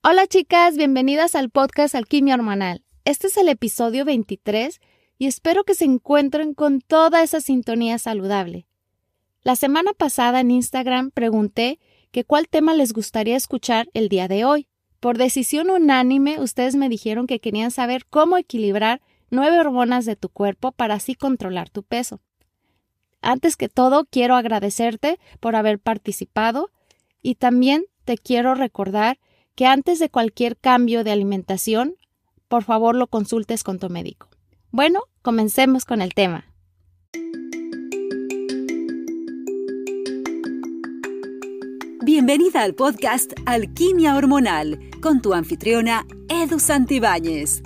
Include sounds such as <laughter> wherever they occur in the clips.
Hola chicas, bienvenidas al podcast Alquimia Hormonal. Este es el episodio 23 y espero que se encuentren con toda esa sintonía saludable. La semana pasada en Instagram pregunté que cuál tema les gustaría escuchar el día de hoy. Por decisión unánime, ustedes me dijeron que querían saber cómo equilibrar nueve hormonas de tu cuerpo para así controlar tu peso. Antes que todo, quiero agradecerte por haber participado y también te quiero recordar que antes de cualquier cambio de alimentación, por favor lo consultes con tu médico. Bueno, comencemos con el tema. Bienvenida al podcast Alquimia Hormonal con tu anfitriona Edu Santibáñez.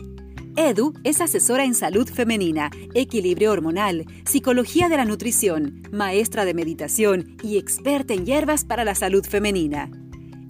Edu es asesora en salud femenina, equilibrio hormonal, psicología de la nutrición, maestra de meditación y experta en hierbas para la salud femenina.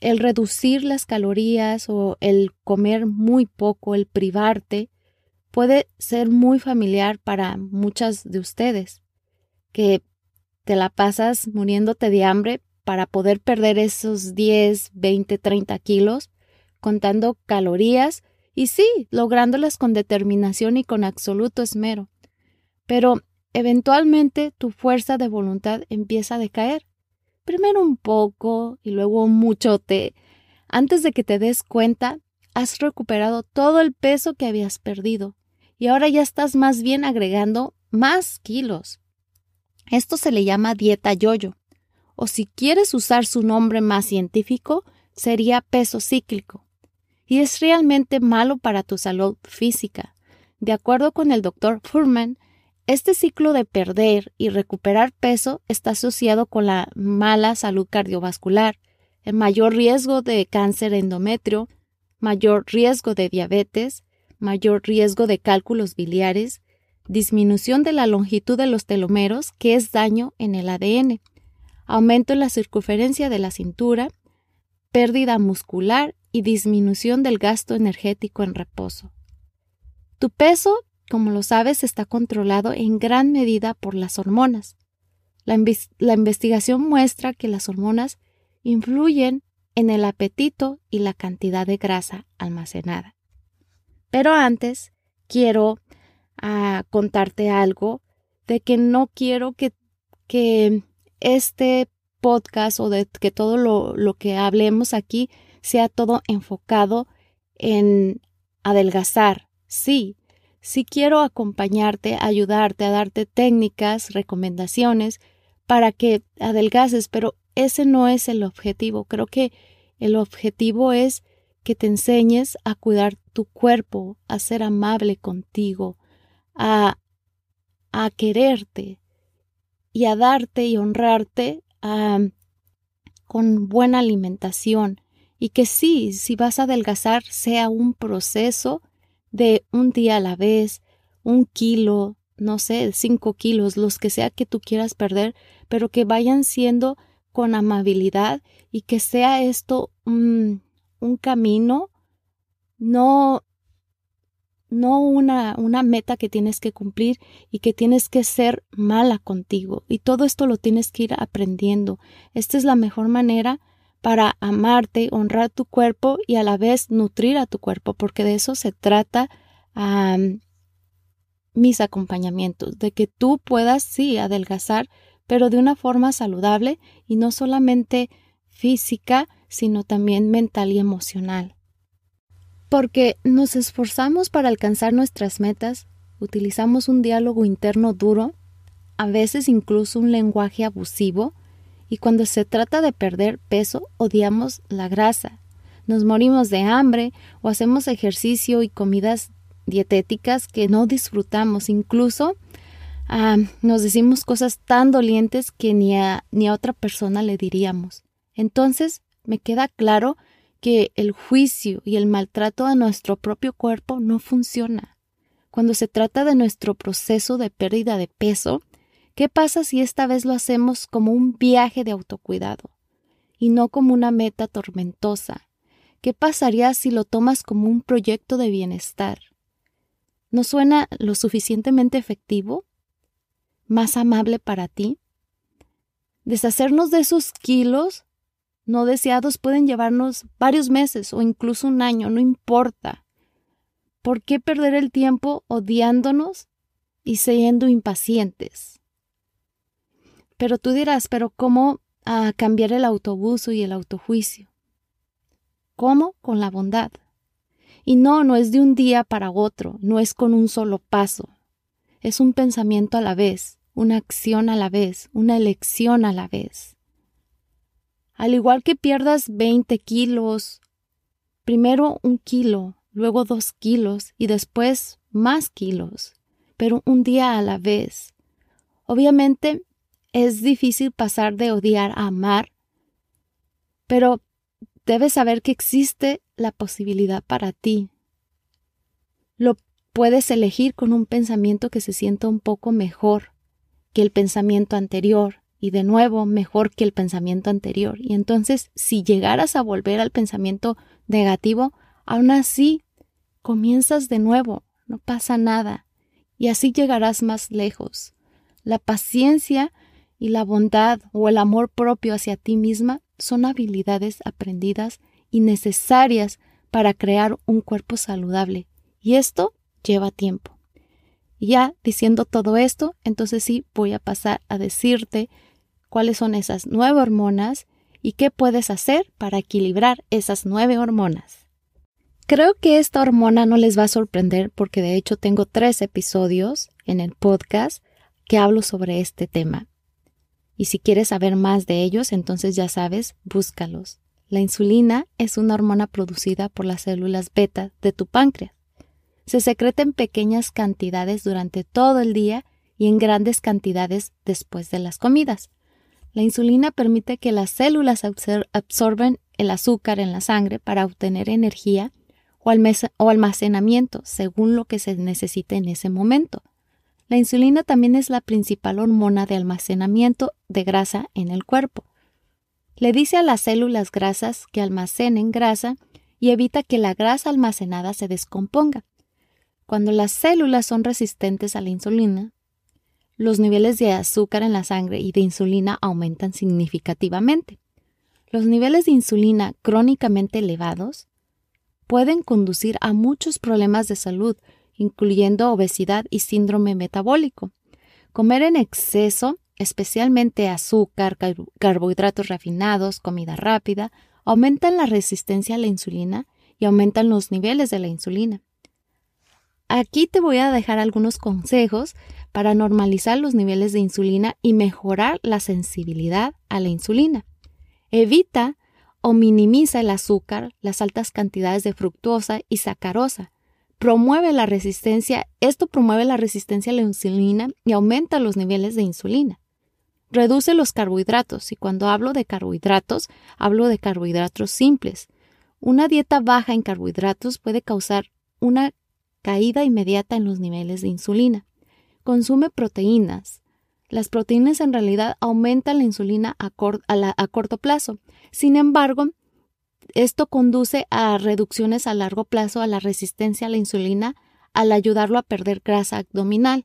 el reducir las calorías o el comer muy poco, el privarte, puede ser muy familiar para muchas de ustedes, que te la pasas muriéndote de hambre para poder perder esos 10, 20, 30 kilos, contando calorías y sí, lográndolas con determinación y con absoluto esmero. Pero eventualmente tu fuerza de voluntad empieza a decaer primero un poco y luego un muchote. Antes de que te des cuenta, has recuperado todo el peso que habías perdido y ahora ya estás más bien agregando más kilos. Esto se le llama dieta yoyo, o si quieres usar su nombre más científico, sería peso cíclico. Y es realmente malo para tu salud física. De acuerdo con el doctor Furman, este ciclo de perder y recuperar peso está asociado con la mala salud cardiovascular, el mayor riesgo de cáncer endometrio, mayor riesgo de diabetes, mayor riesgo de cálculos biliares, disminución de la longitud de los telomeros, que es daño en el ADN, aumento en la circunferencia de la cintura, pérdida muscular y disminución del gasto energético en reposo. Tu peso como lo sabes, está controlado en gran medida por las hormonas. La, investigación muestra que las hormonas influyen en el apetito y la cantidad de grasa almacenada. Pero antes quiero ah, contarte algo de que no quiero que, que este podcast o de que todo lo, lo que hablemos aquí sea todo enfocado en adelgazar. Sí, si quiero acompañarte, ayudarte, a darte técnicas, recomendaciones para que adelgaces, pero ese no es el objetivo. Creo que el objetivo es que te enseñes a cuidar tu cuerpo, a ser amable contigo, a, a quererte y a darte y honrarte con buena alimentación. Y que sí, si vas a adelgazar, sea un proceso de un día a la vez, un kilo, no sé, cinco kilos, los que sea que tú quieras perder, pero que vayan siendo con amabilidad y que sea esto un, camino, no, no una, una meta que tienes que cumplir y que tienes que ser mala contigo. Y todo esto lo tienes que ir aprendiendo. Esta es la mejor manera para amarte, honrar tu cuerpo y a la vez nutrir a tu cuerpo, porque de eso se trata mis acompañamientos, de que tú puedas, sí, adelgazar, pero de una forma saludable y no solamente física, sino también mental y emocional. Porque nos esforzamos para alcanzar nuestras metas, utilizamos un diálogo interno duro, a veces incluso un lenguaje abusivo, y cuando se trata de perder peso odiamos la grasa. Nos morimos de hambre o hacemos ejercicio y comidas dietéticas que no disfrutamos. Incluso ah, nos decimos cosas tan dolientes que ni a, ni a otra persona le diríamos. Entonces me queda claro que el juicio y el maltrato a nuestro propio cuerpo no funciona. Cuando se trata de nuestro proceso de pérdida de peso, ¿qué pasa si esta vez lo hacemos como un viaje de autocuidado y no como una meta tormentosa? ¿Qué pasaría si lo tomas como un proyecto de bienestar? ¿No suena lo suficientemente efectivo? ¿Más amable para ti? Deshacernos de esos kilos no deseados pueden llevarnos varios meses o incluso un año, no importa. ¿Por qué perder el tiempo odiándonos y siendo impacientes? Pero tú dirás, pero ¿cómo a cambiar el autobuso y el autojuicio? ¿Cómo? Con la bondad. Y no, no es de un día para otro, no es con un solo paso. Es un pensamiento a la vez, una acción a la vez, una elección a la vez. Al igual que pierdas 20 kilos, primero un kilo, luego dos kilos y después más kilos, pero un día a la vez. Obviamente es difícil pasar de odiar a amar, pero debes saber que existe la posibilidad para ti. Lo puedes elegir con un pensamiento que se sienta un poco mejor que el pensamiento anterior y de nuevo mejor que el pensamiento anterior. Y entonces, si llegaras a volver al pensamiento negativo, aún así comienzas de nuevo, no pasa nada, y así llegarás más lejos. La paciencia y la bondad o el amor propio hacia ti misma son habilidades aprendidas y necesarias para crear un cuerpo saludable, y esto lleva tiempo. ya diciendo todo esto, entonces sí voy a pasar a decirte cuáles son esas nueve hormonas y qué puedes hacer para equilibrar esas nueve hormonas. Creo que esta hormona no les va a sorprender porque de hecho tengo tres episodios en el podcast que hablo sobre este tema. Y si quieres saber más de ellos, entonces ya sabes, búscalos. La insulina es una hormona producida por las células beta de tu páncreas. Se secreta en pequeñas cantidades durante todo el día y en grandes cantidades después de las comidas. La insulina permite que las células absorben el azúcar en la sangre para obtener energía o almacenamiento según lo que se necesite en ese momento. La insulina también es la principal hormona de almacenamiento de grasa en el cuerpo. Le dice a las células grasas que almacenen grasa y evita que la grasa almacenada se descomponga. Cuando las células son resistentes a la insulina, los niveles de azúcar en la sangre y de insulina aumentan significativamente. Los niveles de insulina crónicamente elevados pueden conducir a muchos problemas de salud, incluyendo obesidad y síndrome metabólico. Comer en exceso, especialmente azúcar, carbohidratos refinados, comida rápida, aumentan la resistencia a la insulina y aumentan los niveles de la insulina. Aquí te voy a dejar algunos consejos para normalizar los niveles de insulina y mejorar la sensibilidad a la insulina. Evita o minimiza el azúcar, las altas cantidades de fructosa y sacarosa. Promueve la resistencia, esto promueve la resistencia a la insulina y aumenta los niveles de insulina. Reduce los carbohidratos y cuando hablo de carbohidratos, hablo de carbohidratos simples. Una dieta baja en carbohidratos puede causar una caída inmediata en los niveles de insulina. Consume proteínas. Las proteínas en realidad aumentan la insulina a, corto plazo. Sin embargo, esto conduce a reducciones a largo plazo a la resistencia a la insulina al ayudarlo a perder grasa abdominal.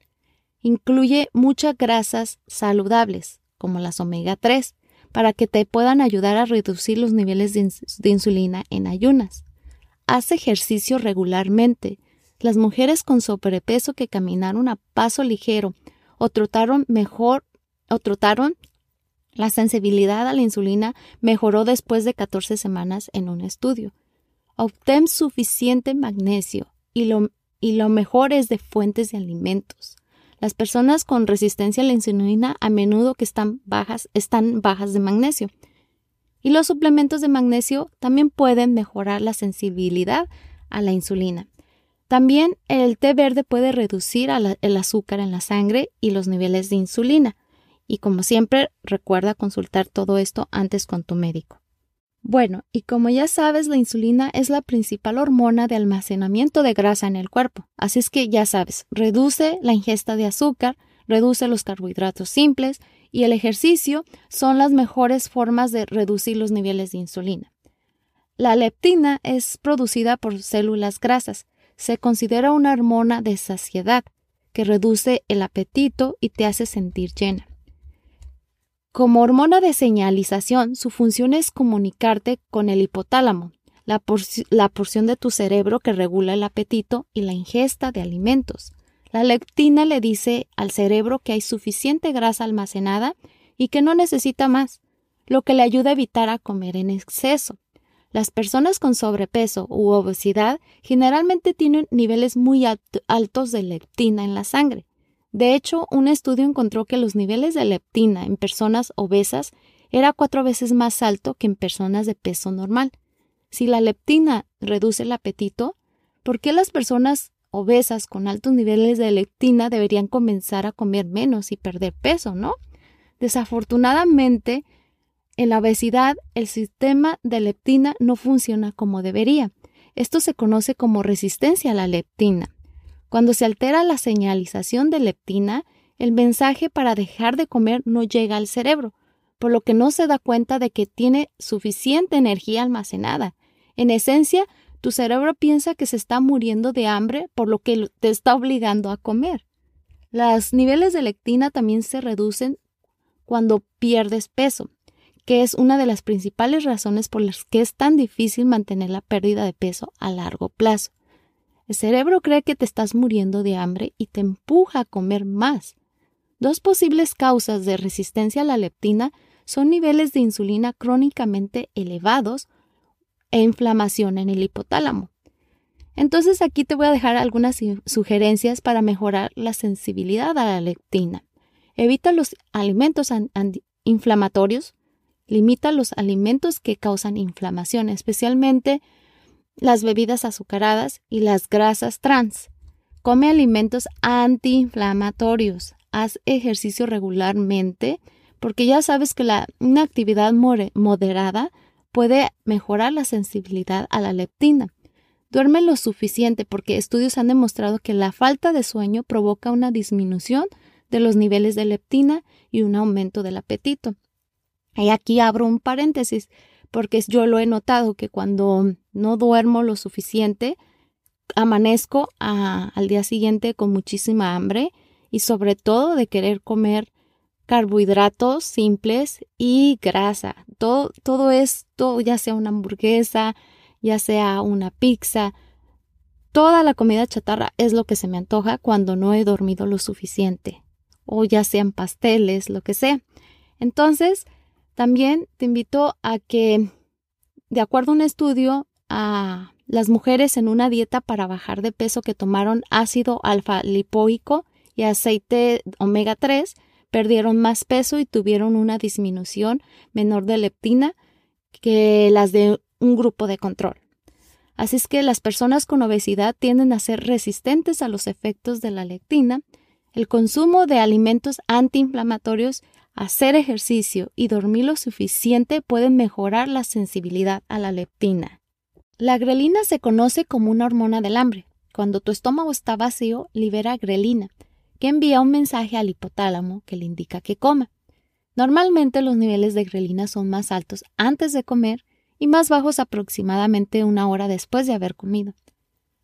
Incluye muchas grasas saludables, como las omega 3, para que te puedan ayudar a reducir los niveles de insulina en ayunas. Haz ejercicio regularmente. Las mujeres con sobrepeso que caminaron a paso ligero o trotaron mejor o trotaron la sensibilidad a la insulina mejoró después de 14 semanas en un estudio. Obtén suficiente magnesio y lo, y lo mejor es de fuentes de alimentos. Las personas con resistencia a la insulina a menudo que están bajas están bajas de magnesio. Y los suplementos de magnesio también pueden mejorar la sensibilidad a la insulina. También el té verde puede reducir el azúcar en la sangre y los niveles de insulina. Y como siempre, recuerda consultar todo esto antes con tu médico. Bueno, y como ya sabes, la insulina es la principal hormona de almacenamiento de grasa en el cuerpo. Así es que ya sabes, reduce la ingesta de azúcar, reduce los carbohidratos simples y el ejercicio son las mejores formas de reducir los niveles de insulina. La leptina es producida por células grasas. Se considera una hormona de saciedad que reduce el apetito y te hace sentir llena. Como hormona de señalización, su función es comunicarte con el hipotálamo, la, porción de tu cerebro que regula el apetito y la ingesta de alimentos. La leptina le dice al cerebro que hay suficiente grasa almacenada y que no necesita más, lo que le ayuda a evitar a comer en exceso. Las personas con sobrepeso u obesidad generalmente tienen niveles muy altos de leptina en la sangre. De hecho, un estudio encontró que los niveles de leptina en personas obesas era cuatro veces más alto que en personas de peso normal. Si la leptina reduce el apetito, ¿por qué las personas obesas con altos niveles de leptina deberían comenzar a comer menos y perder peso, no? Desafortunadamente, en la obesidad, el sistema de leptina no funciona como debería. Esto se conoce como resistencia a la leptina. Cuando se altera la señalización de leptina, el mensaje para dejar de comer no llega al cerebro, por lo que no se da cuenta de que tiene suficiente energía almacenada. En esencia, tu cerebro piensa que se está muriendo de hambre, por lo que te está obligando a comer. Los niveles de leptina también se reducen cuando pierdes peso, que es una de las principales razones por las que es tan difícil mantener la pérdida de peso a largo plazo. El cerebro cree que te estás muriendo de hambre y te empuja a comer más. Dos posibles causas de resistencia a la leptina son niveles de insulina crónicamente elevados e inflamación en el hipotálamo. Entonces aquí te voy a dejar algunas sugerencias para mejorar la sensibilidad a la leptina. Evita los alimentos inflamatorios, limita los alimentos que causan inflamación, especialmente las bebidas azucaradas y las grasas trans. Come alimentos antiinflamatorios. Haz ejercicio regularmente porque ya sabes que la, una actividad moderada puede mejorar la sensibilidad a la leptina. Duerme lo suficiente porque estudios han demostrado que la falta de sueño provoca una disminución de los niveles de leptina y un aumento del apetito. Y aquí abro un paréntesis porque yo lo he notado que cuando no duermo lo suficiente, amanezco al día siguiente con muchísima hambre y sobre todo de querer comer carbohidratos simples y grasa. Todo, todo esto, ya sea una hamburguesa, ya sea una pizza, toda la comida chatarra es lo que se me antoja cuando no he dormido lo suficiente. O ya sean pasteles, lo que sea. Entonces, también te invito a que, de acuerdo a un estudio, a las mujeres en una dieta para bajar de peso que tomaron ácido alfa lipoico y aceite omega 3 perdieron más peso y tuvieron una disminución menor de leptina que las de un grupo de control. Así es que las personas con obesidad tienden a ser resistentes a los efectos de la leptina. El consumo de alimentos antiinflamatorios hacer ejercicio y dormir lo suficiente pueden mejorar la sensibilidad a la leptina. La grelina se conoce como una hormona del hambre. Cuando tu estómago está vacío, libera grelina, que envía un mensaje al hipotálamo que le indica que coma. Normalmente los niveles de grelina son más altos antes de comer y más bajos aproximadamente una hora después de haber comido.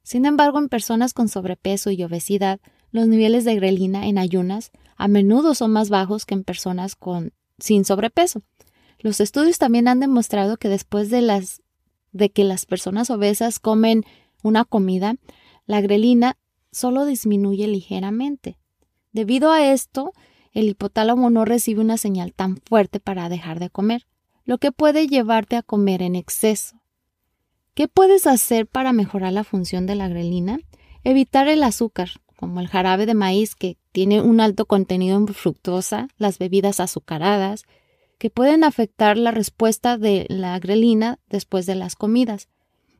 Sin embargo, en personas con sobrepeso y obesidad, los niveles de grelina en ayunas a menudo son más bajos que en personas con, sin sobrepeso. Los estudios también han demostrado que después de, las, de que las personas obesas comen una comida, la grelina solo disminuye ligeramente. Debido a esto, el hipotálamo no recibe una señal tan fuerte para dejar de comer, lo que puede llevarte a comer en exceso. ¿Qué puedes hacer para mejorar la función de la grelina? Evitar el azúcar, como el jarabe de maíz que tiene un alto contenido en fructosa, las bebidas azucaradas, que pueden afectar la respuesta de la grelina después de las comidas.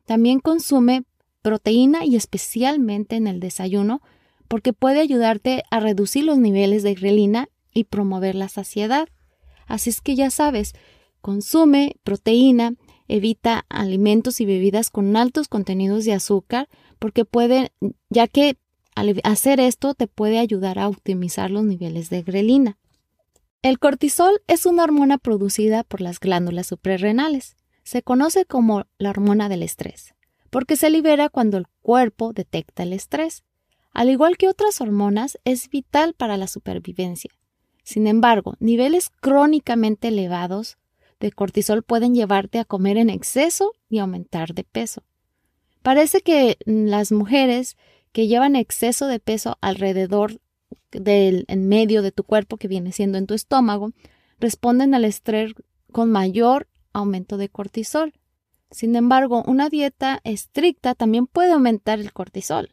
También consume proteína y especialmente en el desayuno porque puede ayudarte a reducir los niveles de grelina y promover la saciedad. Así es que ya sabes, consume proteína, evita alimentos y bebidas con altos contenidos de azúcar porque puede, ya que al hacer esto te puede ayudar a optimizar los niveles de grelina. El cortisol es una hormona producida por las glándulas suprarrenales. Se conoce como la hormona del estrés, porque se libera cuando el cuerpo detecta el estrés. Al igual que otras hormonas, es vital para la supervivencia. Sin embargo, niveles crónicamente elevados de cortisol pueden llevarte a comer en exceso y aumentar de peso. Parece que las mujeres que llevan exceso de peso alrededor del en medio de tu cuerpo, que viene siendo en tu estómago, responden al estrés con mayor aumento de cortisol. Sin embargo, una dieta estricta también puede aumentar el cortisol.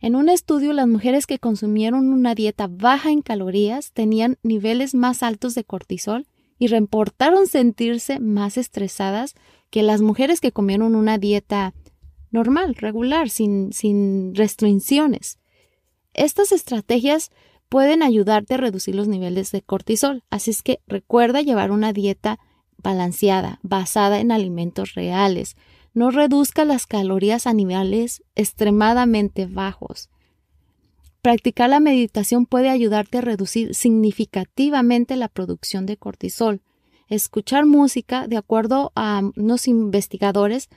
En un estudio, las mujeres que consumieron una dieta baja en calorías tenían niveles más altos de cortisol y reportaron sentirse más estresadas que las mujeres que comieron una dieta normal, regular, sin, sin restricciones. Estas estrategias pueden ayudarte a reducir los niveles de cortisol, así es que recuerda llevar una dieta balanceada, basada en alimentos reales. No reduzca las calorías a niveles extremadamente bajos. Practicar la meditación puede ayudarte a reducir significativamente la producción de cortisol. Escuchar música, de acuerdo a unos investigadores,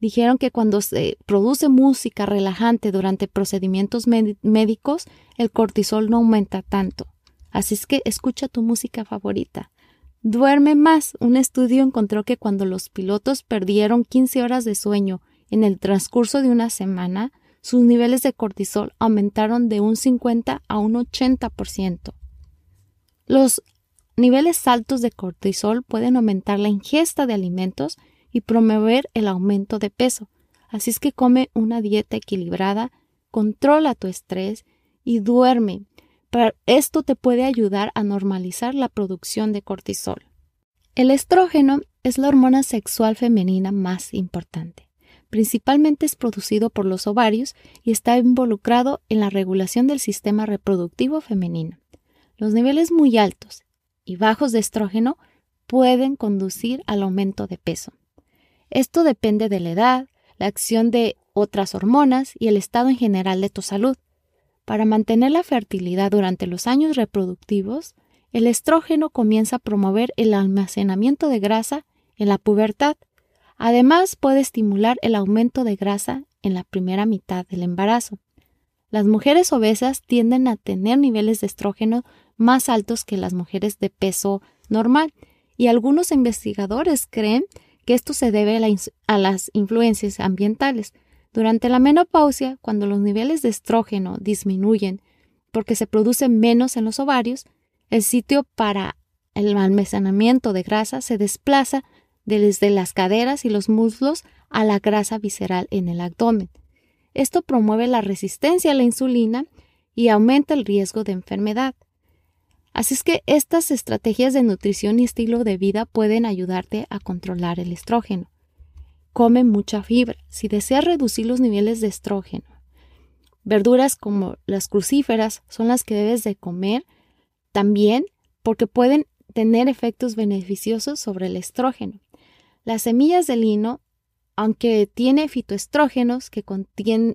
dijeron que cuando se produce música relajante durante procedimientos médicos, el cortisol no aumenta tanto. Así es que escucha tu música favorita. Duerme más. Un estudio encontró que cuando los pilotos perdieron 15 horas de sueño en el transcurso de una semana, sus niveles de cortisol aumentaron de un 50 a un 80%. Los niveles altos de cortisol pueden aumentar la ingesta de alimentos y promover el aumento de peso. Así es que come una dieta equilibrada, controla tu estrés y duerme. esto te puede ayudar a normalizar la producción de cortisol. El estrógeno es la hormona sexual femenina más importante principalmente es producido por los ovarios y está involucrado en la regulación del sistema reproductivo femenino. Los niveles muy altos y bajos de estrógeno pueden conducir al aumento de peso. Esto depende de la edad, la acción de otras hormonas y el estado en general de tu salud. Para mantener la fertilidad durante los años reproductivos, el estrógeno comienza a promover el almacenamiento de grasa en la pubertad Además, puede estimular el aumento de grasa en la primera mitad del embarazo. Las mujeres obesas tienden a tener niveles de estrógeno más altos que las mujeres de peso normal y algunos investigadores creen que esto se debe a, las influencias ambientales. Durante la menopausia, cuando los niveles de estrógeno disminuyen porque se produce menos en los ovarios, el sitio para el almacenamiento de grasa se desplaza desde las caderas y los muslos a la grasa visceral en el abdomen. Esto promueve la resistencia a la insulina y aumenta el riesgo de enfermedad. Así es que estas estrategias de nutrición y estilo de vida pueden ayudarte a controlar el estrógeno. Come mucha fibra si deseas reducir los niveles de estrógeno. Verduras como las crucíferas son las que debes de comer también porque pueden tener efectos beneficiosos sobre el estrógeno. Las semillas de lino, aunque tiene fitoestrógenos que,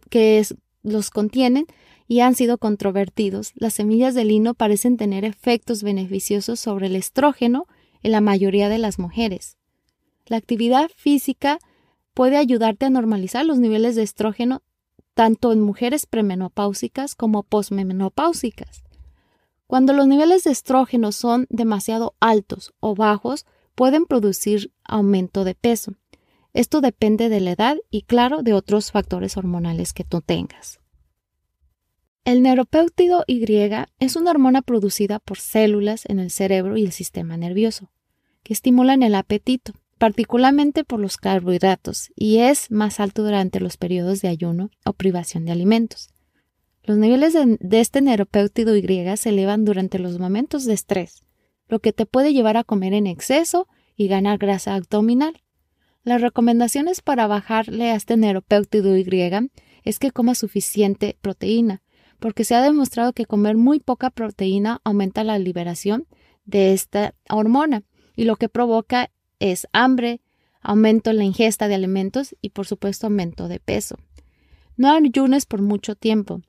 que los contienen y han sido controvertidos, las semillas de lino parecen tener efectos beneficiosos sobre el estrógeno en la mayoría de las mujeres. La actividad física puede ayudarte a normalizar los niveles de estrógeno tanto en mujeres premenopáusicas como posmenopáusicas. Cuando los niveles de estrógeno son demasiado altos o bajos, pueden producir aumento de peso. Esto depende de la edad y, claro, de otros factores hormonales que tú tengas. El neuropéptido Y es una hormona producida por células en el cerebro y el sistema nervioso, que estimulan el apetito, particularmente por los carbohidratos, y es más alto durante los periodos de ayuno o privación de alimentos. Los niveles de, este neuropéptido Y se elevan durante los momentos de estrés, lo que te puede llevar a comer en exceso y ganar grasa abdominal. Las recomendaciones para bajarle a este neuropéptido Y es que coma suficiente proteína, porque se ha demostrado que comer muy poca proteína aumenta la liberación de esta hormona y lo que provoca es hambre, aumento en la ingesta de alimentos y por supuesto aumento de peso. No ayunes por mucho tiempo.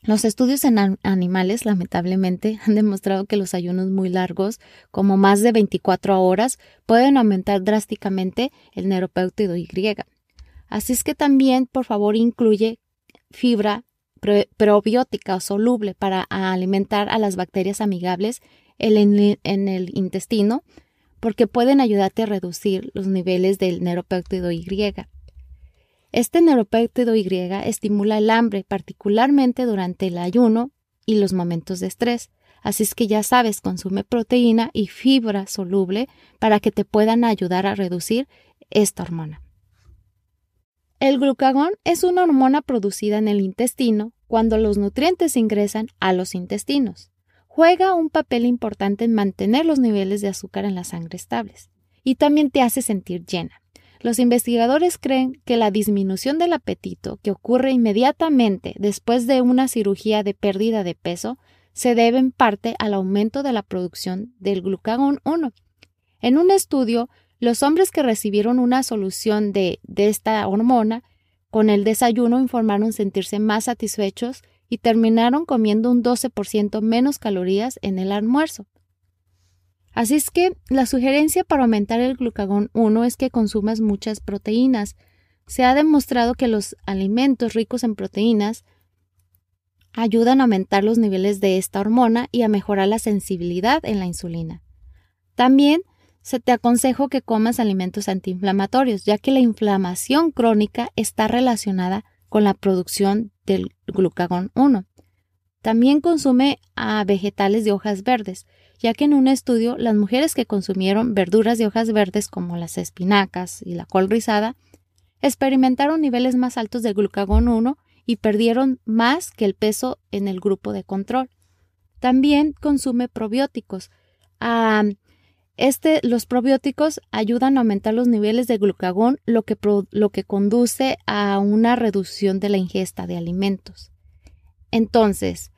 Los estudios en animales, lamentablemente, <laughs> han demostrado que los ayunos muy largos, como más de 24 horas, pueden aumentar drásticamente el neuropéptido Y. Así es que también, por favor, incluye fibra probiótica o soluble para alimentar a las bacterias amigables en el intestino, porque pueden ayudarte a reducir los niveles del neuropéptido Y. Este neuropéptido Y estimula el hambre, particularmente durante el ayuno y los momentos de estrés. Así es que ya sabes, consume proteína y fibra soluble para que te puedan ayudar a reducir esta hormona. El glucagón es una hormona producida en el intestino cuando los nutrientes ingresan a los intestinos. Juega un papel importante en mantener los niveles de azúcar en la sangre estables y también te hace sentir llena. Los investigadores creen que la disminución del apetito que ocurre inmediatamente después de una cirugía de pérdida de peso se debe en parte al aumento de la producción del glucagón 1. En un estudio, los hombres que recibieron una solución de, esta hormona con el desayuno informaron sentirse más satisfechos y terminaron comiendo un 12% menos calorías en el almuerzo. Así es que la sugerencia para aumentar el glucagón 1 es que consumas muchas proteínas. Se ha demostrado que los alimentos ricos en proteínas ayudan a aumentar los niveles de esta hormona y a mejorar la sensibilidad en la insulina. También se te aconsejo que comas alimentos antiinflamatorios, ya que la inflamación crónica está relacionada con la producción del glucagón 1. También consume a vegetales de hojas verdes, ya que en un estudio las mujeres que consumieron verduras de hojas verdes como las espinacas y la col rizada experimentaron niveles más altos de glucagón 1 y perdieron más que el peso en el grupo de control. También consume probióticos. Este, los probióticos ayudan a aumentar los niveles de glucagón, lo que, lo que conduce a una reducción de la ingesta de alimentos. Entonces,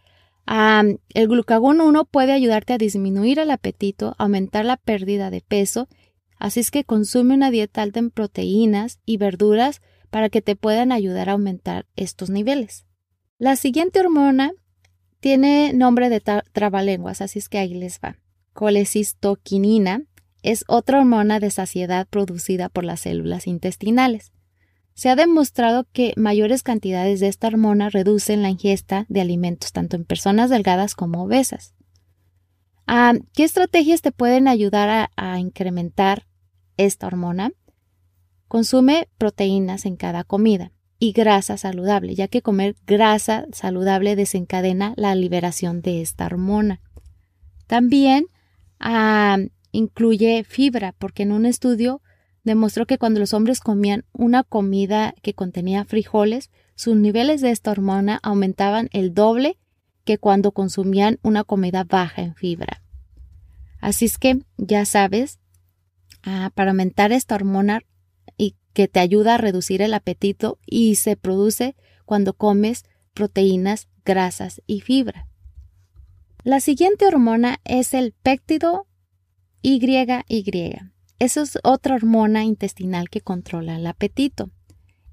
el glucagón 1 puede ayudarte a disminuir el apetito, aumentar la pérdida de peso, así es que consume una dieta alta en proteínas y verduras para que te puedan ayudar a aumentar estos niveles. La siguiente hormona tiene nombre de trabalenguas, así es que ahí les va. Colecistoquinina es otra hormona de saciedad producida por las células intestinales. Se ha demostrado que mayores cantidades de esta hormona reducen la ingesta de alimentos tanto en personas delgadas como obesas. Ah, ¿Qué estrategias te pueden ayudar a, incrementar esta hormona? Consume proteínas en cada comida y grasa saludable, ya que comer grasa saludable desencadena la liberación de esta hormona. También ah, incluye fibra, porque en un estudio demostró que cuando los hombres comían una comida que contenía frijoles, sus niveles de esta hormona aumentaban el doble que cuando consumían una comida baja en fibra. Así es que ya sabes, ah, para aumentar esta hormona y que te ayuda a reducir el apetito y se produce cuando comes proteínas, grasas y fibra. La siguiente hormona es el péptido YY. Esa es otra hormona intestinal que controla el apetito.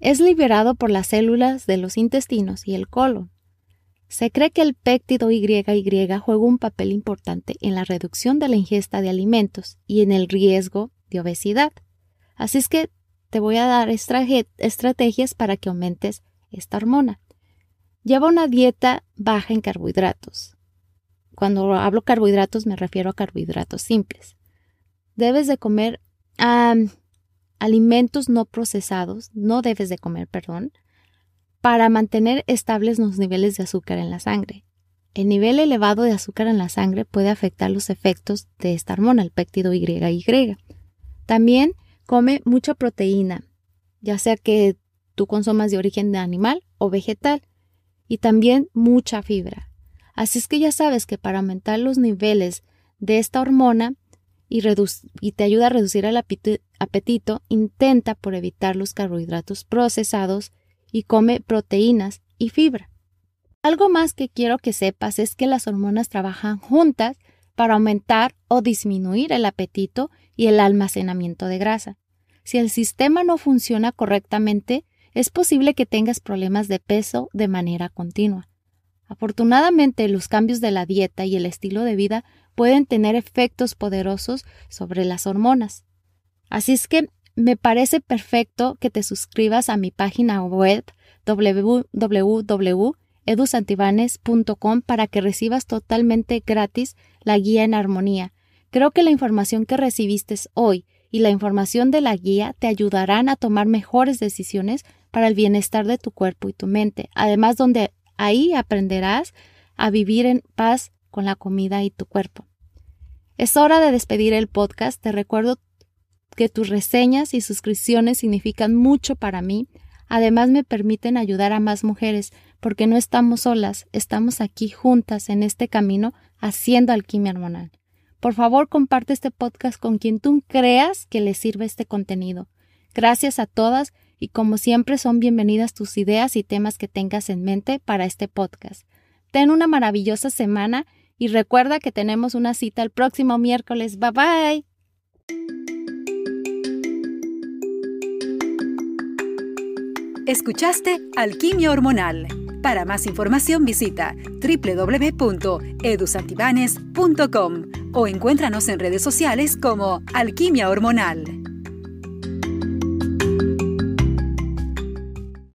Es liberado por las células de los intestinos y el colon. Se cree que el péptido YY juega un papel importante en la reducción de la ingesta de alimentos y en el riesgo de obesidad. Así es que te voy a dar estrategias para que aumentes esta hormona. Lleva una dieta baja en carbohidratos. Cuando hablo carbohidratos me refiero a carbohidratos simples debes de comer alimentos no procesados, no debes de comer, perdón, para mantener estables los niveles de azúcar en la sangre. El nivel elevado de azúcar en la sangre puede afectar los efectos de esta hormona, el péptido YY. También come mucha proteína, ya sea que tú consumas de origen animal o vegetal, y también mucha fibra. Así es que ya sabes que para aumentar los niveles de esta hormona y, te ayuda a reducir el apetito, intenta por evitar los carbohidratos procesados y come proteínas y fibra. Algo más que quiero que sepas es que las hormonas trabajan juntas para aumentar o disminuir el apetito y el almacenamiento de grasa. si el sistema no funciona correctamente, es posible que tengas problemas de peso de manera continua. Afortunadamente, los cambios de la dieta y el estilo de vida pueden tener efectos poderosos sobre las hormonas. Así es que me parece perfecto que te suscribas a mi página web www.edusantibanes.com para que recibas totalmente gratis la guía en armonía. Creo que la información que recibiste hoy y la información de la guía te ayudarán a tomar mejores decisiones para el bienestar de tu cuerpo y tu mente, además donde ahí aprenderás a vivir en paz con la comida y tu cuerpo. Es hora de despedir el podcast. Te recuerdo que tus reseñas y suscripciones significan mucho para mí. Además me permiten ayudar a más mujeres porque no estamos solas, estamos aquí juntas en este camino haciendo alquimia hormonal. Por favor, comparte este podcast con quien tú creas que le sirve este contenido. Gracias a todas y como siempre son bienvenidas tus ideas y temas que tengas en mente para este podcast. Ten una maravillosa semana y recuerda que tenemos una cita el próximo miércoles. Bye bye. Escuchaste Alquimia Hormonal. Para más información visita www.edusantibanes.com o encuéntranos en redes sociales como Alquimia Hormonal.